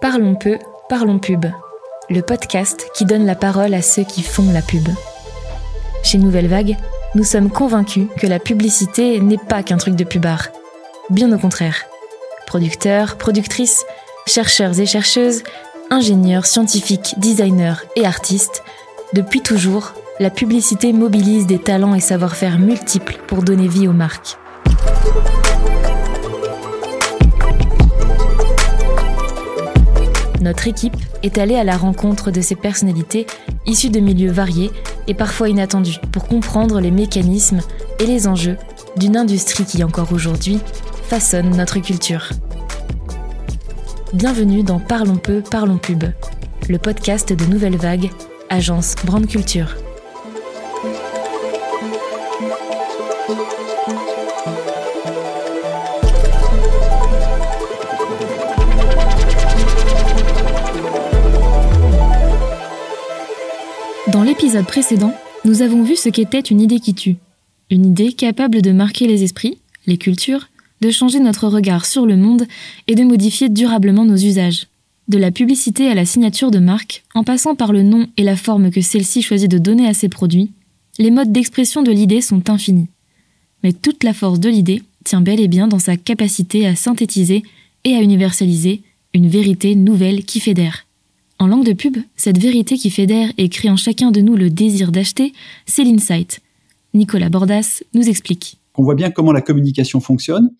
Parlons peu, parlons pub. Le podcast qui donne la parole à ceux qui font la pub. Chez Nouvelle Vague, nous sommes convaincus que la publicité n'est pas qu'un truc de pubard. Bien au contraire. Producteurs, productrices, chercheurs et chercheuses, ingénieurs, scientifiques, designers et artistes, depuis toujours, la publicité mobilise des talents et savoir-faire multiples pour donner vie aux marques. Notre équipe est allée à la rencontre de ces personnalités issues de milieux variés et parfois inattendus pour comprendre les mécanismes et les enjeux d'une industrie qui encore aujourd'hui façonne notre culture. Bienvenue dans Parlons peu, parlons pub, le podcast de Nouvelle Vague, agence Brand Culture. L'épisode précédent, nous avons vu ce qu'était une idée qui tue. Une idée capable de marquer les esprits, les cultures, de changer notre regard sur le monde et de modifier durablement nos usages. De la publicité à la signature de marque, en passant par le nom et la forme que celle-ci choisit de donner à ses produits, les modes d'expression de l'idée sont infinis. Mais toute la force de l'idée tient bel et bien dans sa capacité à synthétiser et à universaliser une vérité nouvelle qui fédère. En langue de pub, cette vérité qui fédère et crée en chacun de nous le désir d'acheter, c'est l'insight. Nicolas Bordas nous explique. On voit bien comment la communication fonctionne.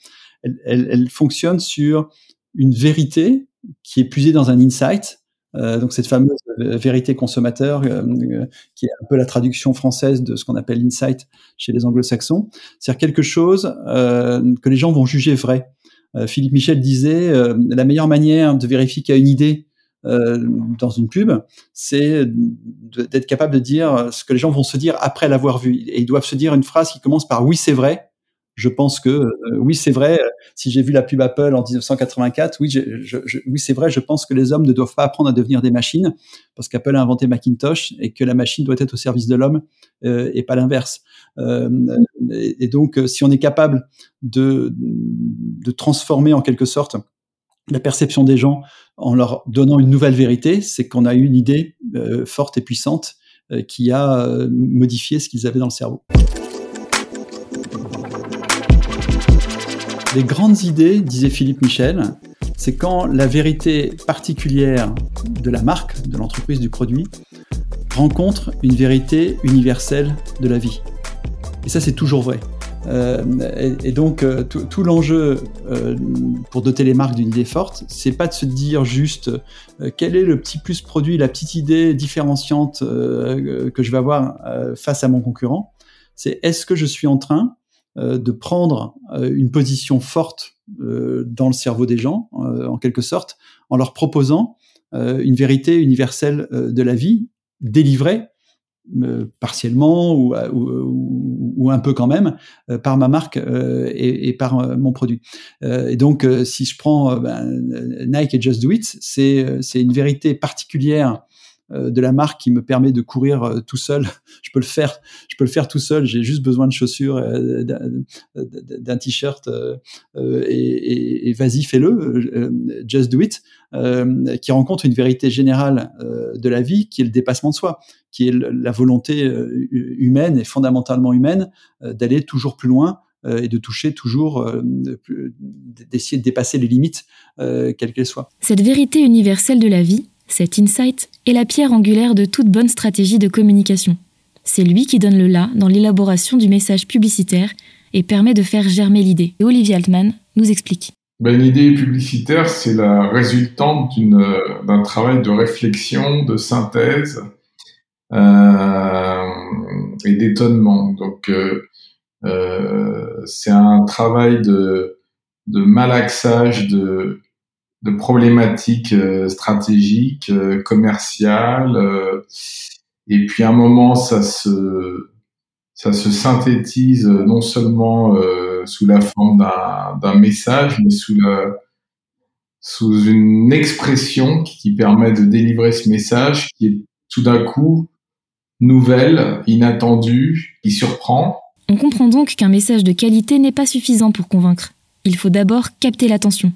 Elle, fonctionne sur une vérité qui est puisée dans un insight. Euh, donc cette fameuse euh, vérité consommateur, euh, qui est un peu la traduction française de ce qu'on appelle l'insight chez les anglo-saxons, c'est quelque chose que les gens vont juger vrai. Philippe Michel disait la meilleure manière de vérifier qu'il y a une idée euh, dans une pub, c'est d'être capable de dire ce que les gens vont se dire après l'avoir vu. Et ils doivent se dire une phrase qui commence par oui, c'est vrai. Je pense que euh, oui, c'est vrai. Si j'ai vu la pub Apple en 1984, oui, je, je, oui, c'est vrai. Je pense que les hommes ne doivent pas apprendre à devenir des machines parce qu'Apple a inventé Macintosh et que la machine doit être au service de l'homme euh, et pas l'inverse. Et, et, donc, si on est capable de, de transformer en quelque sorte la perception des gens en leur donnant une nouvelle vérité, c'est qu'on a eu une idée euh, forte et puissante euh, qui a euh, modifié ce qu'ils avaient dans le cerveau. Les grandes idées, disait Philippe Michel, c'est quand la vérité particulière de la marque, de l'entreprise, du produit, rencontre une vérité universelle de la vie. Et ça, c'est toujours vrai. Euh, et, donc, euh, tout, l'enjeu euh, pour doter les marques d'une idée forte, c'est pas de se dire juste quel est le petit plus produit, la petite idée différenciante que je vais avoir face à mon concurrent. C'est est-ce que je suis en train de prendre une position forte dans le cerveau des gens, en quelque sorte, en leur proposant une vérité universelle de la vie délivrée partiellement ou, ou, ou, un peu quand même euh, par ma marque euh, et, par euh, mon produit. et donc, si je prends ben, Nike et Just Do It, c'est une vérité particulière de la marque qui me permet de courir euh, tout seul. je peux le faire, je peux le faire tout seul. J'ai juste besoin de chaussures, euh, d'un t-shirt et, et, vas-y fais-le, just do it, qui rencontre une vérité générale de la vie, qui est le dépassement de soi, qui est la volonté humaine et fondamentalement humaine d'aller toujours plus loin et de toucher toujours, d'essayer de dépasser les limites, quelles qu'elles soient. Cette vérité universelle de la vie, cet insight est la pierre angulaire de toute bonne stratégie de communication. C'est lui qui donne le là dans l'élaboration du message publicitaire et permet de faire germer l'idée. Olivier Altman nous explique. Ben, une idée publicitaire, c'est la résultante d'un travail de réflexion, de synthèse euh, et d'étonnement. Donc, euh, euh, c'est un travail de malaxage de, de problématiques euh, stratégiques, euh, commerciales. Euh, et puis à un moment, ça se, ça se synthétise non seulement sous la forme d'un message, mais sous, la, sous une expression qui, permet de délivrer ce message qui est tout d'un coup nouvelle, inattendue, qui surprend. On comprend donc qu'un message de qualité n'est pas suffisant pour convaincre. Il faut d'abord capter l'attention.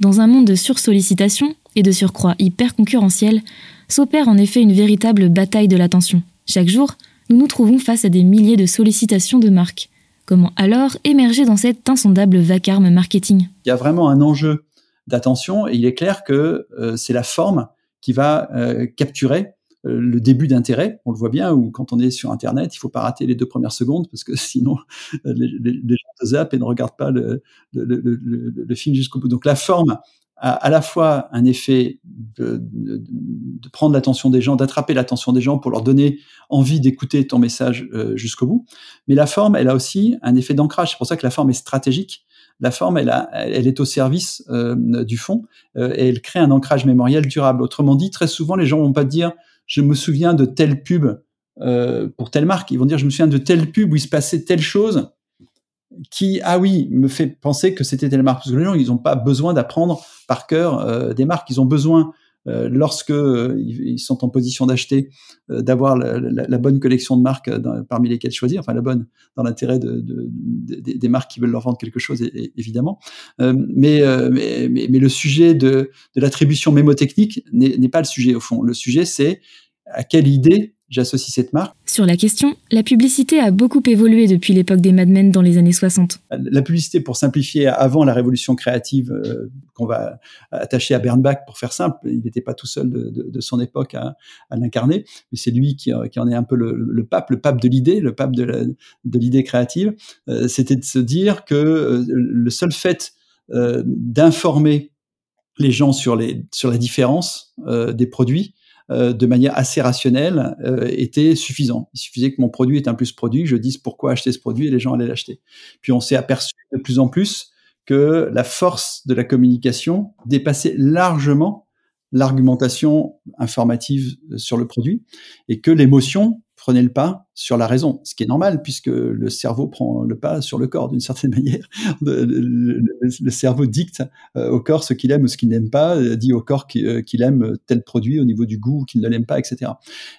Dans un monde de sursollicitation, et de surcroît hyper concurrentielle, s'opère en effet une véritable bataille de l'attention. Chaque jour, nous nous trouvons face à des milliers de sollicitations de marques. Comment alors émerger dans cet insondable vacarme marketing? Il y a vraiment un enjeu d'attention et il est clair que euh, c'est la forme qui va euh, capturer le début d'intérêt. On le voit bien, ou quand on est sur Internet, il faut pas rater les deux premières secondes parce que sinon les, gens te zappent et ne regardent pas le, le film jusqu'au bout. Donc la forme a à la fois un effet de, de, de prendre l'attention des gens, d'attraper l'attention des gens pour leur donner envie d'écouter ton message euh, jusqu'au bout. Mais la forme, elle a aussi un effet d'ancrage. C'est pour ça que la forme est stratégique. La forme, elle, a, elle est au service euh, du fond euh, et elle crée un ancrage mémoriel durable. Autrement dit, très souvent, les gens vont pas dire je me souviens de telle pub pour telle marque. Ils vont dire je me souviens de telle pub où il se passait telle chose qui, ah oui, me fait penser que c'était telle marque. Parce que les gens, ils n'ont pas besoin d'apprendre par cœur euh, des marques. Ils ont besoin, euh, lorsque euh, ils sont en position d'acheter, d'avoir la, bonne collection de marques parmi lesquelles choisir, enfin la bonne dans l'intérêt de, des marques qui veulent leur vendre quelque chose, évidemment. Mais, mais, mais, le sujet de, de l'attribution mémotechnique n'est pas le sujet au fond. Le sujet, c'est à quelle idée j'associe cette marque. Sur la question, la publicité a beaucoup évolué depuis l'époque des Mad Men dans les années 60. La publicité, pour simplifier, avant la révolution créative euh, qu'on va attacher à Bernbach, pour faire simple, il n'était pas tout seul de, de, de son époque à, à l'incarner, mais c'est lui qui, qui, en est un peu le, le pape, le pape de l'idée, le pape de l'idée créative. Euh, C'était de se dire que euh, le seul fait d'informer les gens sur, les, sur la différence des produits, euh, de manière assez rationnelle euh, était suffisant. Il suffisait que mon produit est un plus produit, je dise pourquoi acheter ce produit et les gens allaient l'acheter. Puis on s'est aperçu de plus en plus que la force de la communication dépassait largement l'argumentation informative sur le produit et que l'émotion prenait le pas sur la raison, ce qui est normal puisque le cerveau prend le pas sur le corps d'une certaine manière. Le, cerveau dicte euh, au corps ce qu'il aime ou ce qu'il n'aime pas, euh, dit au corps euh, qu'il aime tel produit au niveau du goût qu'il ne l'aime pas, etc.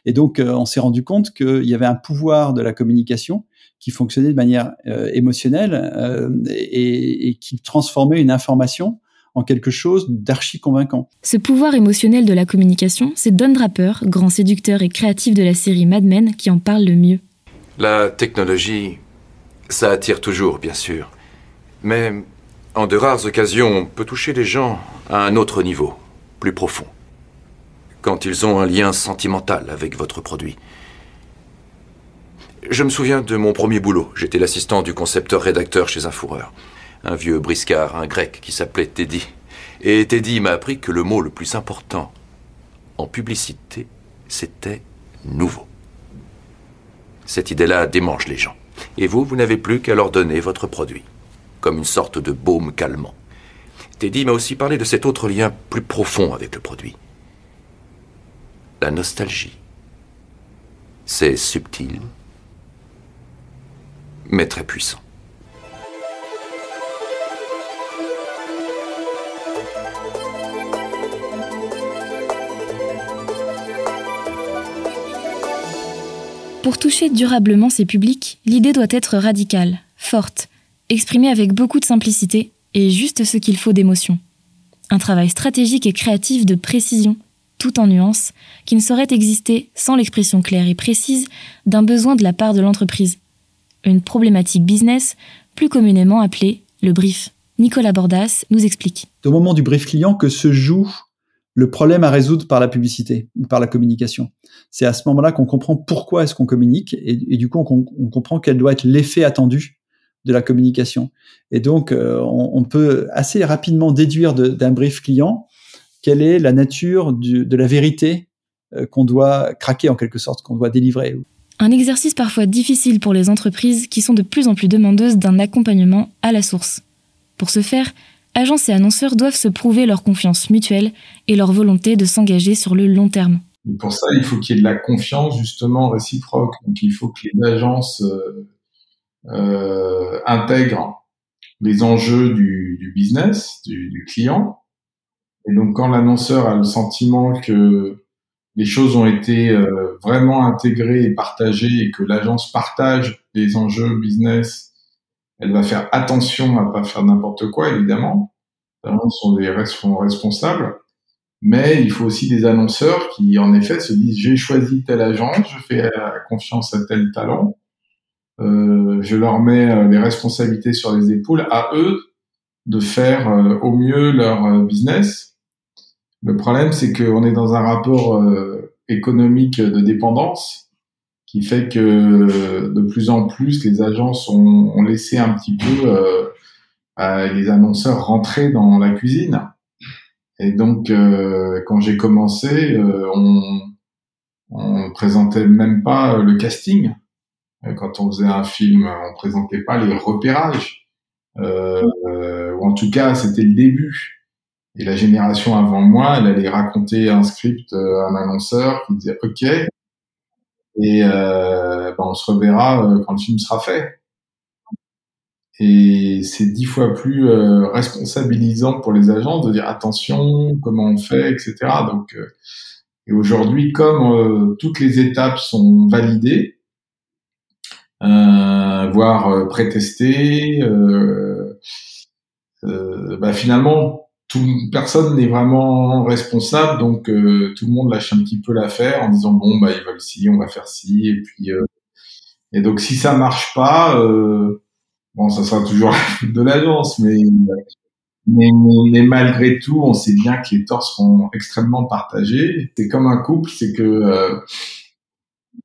Et donc on s'est rendu compte qu'il y avait un pouvoir de la communication qui fonctionnait de manière émotionnelle et, qui transformait une information en quelque chose d'archi convaincant. Ce pouvoir émotionnel de la communication, c'est Don Draper, grand séducteur et créatif de la série Mad Men, qui en parle le mieux. La technologie, ça attire toujours, bien sûr. Mais en de rares occasions, on peut toucher les gens à un autre niveau, plus profond. Quand ils ont un lien sentimental avec votre produit. Je me souviens de mon premier boulot. J'étais l'assistant du concepteur-rédacteur chez un fourreur un vieux briscard, un grec qui s'appelait Teddy. Et Teddy m'a appris que le mot le plus important en publicité, c'était nouveau. Cette idée-là démange les gens. Et vous, vous n'avez plus qu'à leur donner votre produit, comme une sorte de baume calmant. Teddy m'a aussi parlé de cet autre lien plus profond avec le produit. La nostalgie. C'est subtil, mais très puissant. Pour toucher durablement ces publics, l'idée doit être radicale, forte, exprimée avec beaucoup de simplicité et juste ce qu'il faut d'émotion. Un travail stratégique et créatif de précision, tout en nuances, qui ne saurait exister sans l'expression claire et précise d'un besoin de la part de l'entreprise. Une problématique business, plus communément appelée le brief. Nicolas Bordas nous explique. Au moment du brief client que se joue le problème à résoudre par la publicité ou par la communication. C'est à ce moment-là qu'on comprend pourquoi est-ce qu'on communique et, du coup on, comprend quel doit être l'effet attendu de la communication. Et donc euh, on, peut assez rapidement déduire d'un brief client quelle est la nature de la vérité euh, qu'on doit craquer en quelque sorte, qu'on doit délivrer. Un exercice parfois difficile pour les entreprises qui sont de plus en plus demandeuses d'un accompagnement à la source. Pour ce faire, agences et annonceurs doivent se prouver leur confiance mutuelle et leur volonté de s'engager sur le long terme. pour ça, il faut qu'il y ait de la confiance justement réciproque. Donc il faut que les agences euh, euh intègrent les enjeux du, business, du, du, client. Et donc quand l'annonceur a le sentiment que les choses ont été euh, vraiment intégrées et partagées et que l'agence partage les enjeux business elle va faire attention à pas faire n'importe quoi, évidemment. Les sont des responsables. Mais il faut aussi des annonceurs qui, en effet, se disent j'ai choisi telle agence, je fais confiance à tel talent, euh, je leur mets euh, les responsabilités sur les épaules, à eux de faire euh, au mieux leur business. Le problème, c'est qu'on est dans un rapport économique de dépendance qui fait que de plus en plus les agences ont, ont laissé un petit peu les annonceurs rentrer dans la cuisine. Et donc, euh, quand j'ai commencé, euh, on, on présentait même pas le casting. Euh, quand on faisait un film, on présentait pas les repérages. Euh, ou en tout cas, c'était le début. Et la génération avant moi, elle allait raconter un script à un annonceur qui disait OK, et ben, on se reverra quand le film sera fait et c'est dix fois plus euh, responsabilisant pour les agences de dire attention, comment on fait, etc. Donc, euh, et aujourd'hui, comme euh, toutes les étapes sont validées, voire prétestées, bah, finalement, tout, personne n'est vraiment responsable, donc tout le monde lâche un petit peu l'affaire en disant bon bah ils veulent ci, on va faire ci, et puis et donc si ça marche pas. Euh, Bon, ça sera toujours de l'agence, mais, mais, malgré tout, on sait bien que les torts seront extrêmement partagés. C'est comme un couple, c'est que euh,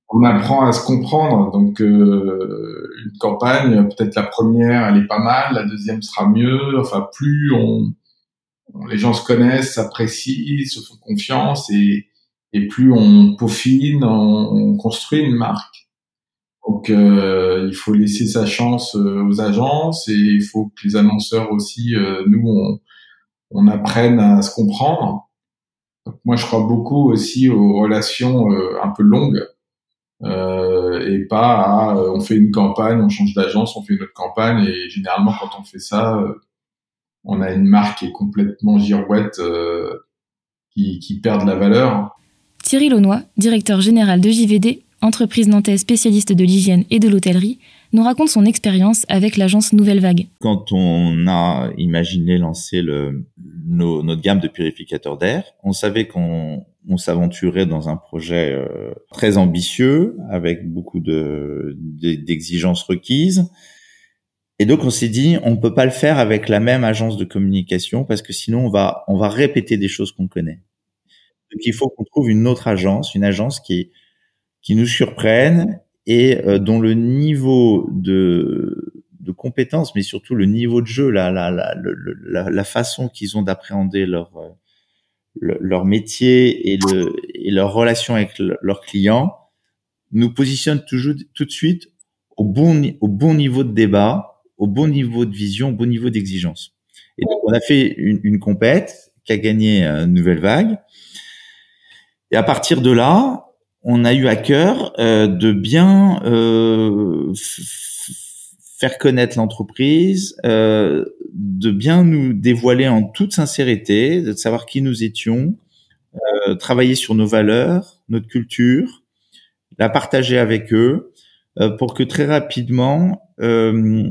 on apprend à se comprendre. Donc, euh, une campagne, peut-être la première, elle est pas mal, la deuxième sera mieux. Enfin, plus on, les gens se connaissent, s'apprécient, se font confiance, et, et plus on peaufine, on construit une marque. Donc euh, il faut laisser sa chance euh, aux agences et il faut que les annonceurs aussi, euh, nous, on, on, apprenne à se comprendre. Moi, je crois beaucoup aussi aux relations un peu longues et pas à on fait une campagne, on change d'agence, on fait une autre campagne et généralement quand on fait ça, on a une marque qui est complètement girouette qui, qui perd de la valeur. Thierry Launois, directeur général de JVD, entreprise nantaise spécialiste de l'hygiène et de l'hôtellerie, nous raconte son expérience avec l'agence Nouvelle Vague. Quand on a imaginé lancer le, notre gamme de purificateurs d'air, on savait qu'on s'aventurait dans un projet euh, très ambitieux, avec beaucoup de, d'exigences requises. Et donc on s'est dit, on peut pas le faire avec la même agence de communication parce que sinon on va on va répéter des choses qu'on connaît. Donc il faut qu'on trouve une autre agence, une agence qui qui nous surprennent et euh, dont le niveau de, de compétence, mais surtout le niveau de jeu, la, la, la, la, la façon qu'ils ont d'appréhender leur, euh, leur métier et, le, et leur relation avec leurs clients, nous positionne toujours tout de suite au bon, au bon niveau de débat, au bon niveau de vision, au bon niveau d'exigence. Et donc, on a fait une, une compète qui a gagné une nouvelle vague. Et à partir de là, on a eu à cœur euh, de bien euh, faire connaître l'entreprise, euh, de bien nous dévoiler en toute sincérité, de savoir qui nous étions, travailler sur nos valeurs, notre culture, la partager avec eux, pour que très rapidement les,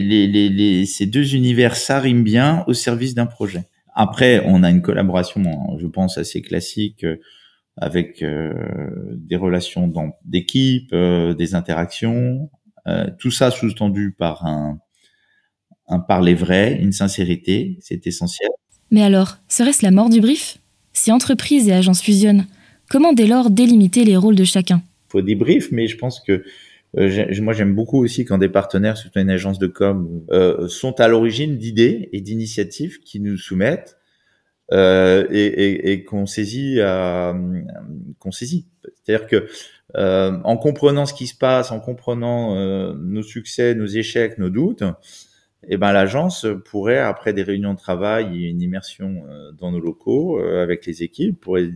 les, les, ces deux univers s'arriment bien au service d'un projet. Après, on a une collaboration, je pense, assez classique avec euh, des relations d'équipe, euh, des interactions, euh, tout ça sous-tendu par un, un parler vrai, une sincérité, c'est essentiel. Mais alors, serait-ce la mort du brief? Si entreprise et agence fusionnent, comment dès lors délimiter les rôles de chacun? Faut des briefs, mais je pense que moi j'aime beaucoup aussi quand des partenaires, surtout une agence de com, sont à l'origine d'idées et d'initiatives qui nous soumettent euh, et, et, et qu'on saisit, euh, qu'on saisit. C'est-à-dire que euh, en comprenant ce qui se passe, en comprenant euh, nos succès, nos échecs, nos doutes, eh ben l'agence pourrait après des réunions de travail une immersion euh, dans nos locaux avec les équipes pourrait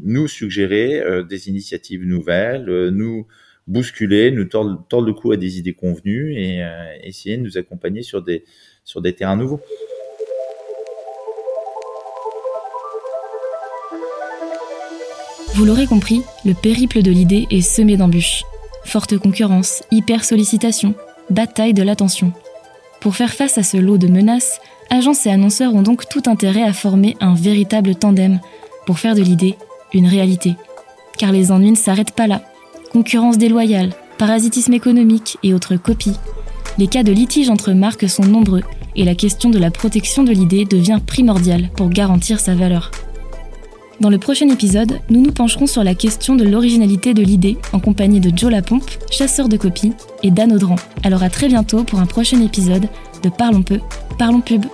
nous suggérer des initiatives nouvelles, nous bousculer, nous tordre, le cou à des idées convenues et essayer de nous accompagner sur des sur des terrains nouveaux. Vous l'aurez compris, le périple de l'idée est semé d'embûches. Forte concurrence, hyper sollicitation, bataille de l'attention. Pour faire face à ce lot de menaces, agences et annonceurs ont donc tout intérêt à former un véritable tandem pour faire de l'idée une réalité. Car les ennuis ne s'arrêtent pas là. Concurrence déloyale, parasitisme économique et autres copies. Les cas de litige entre marques sont nombreux et la question de la protection de l'idée devient primordiale pour garantir sa valeur. Dans le prochain épisode, nous nous pencherons sur la question de l'originalité de l'idée en compagnie de Joe Lapompe, chasseur de copies, et Dan Audran. Alors à très bientôt pour un prochain épisode de Parlons peu, parlons pub.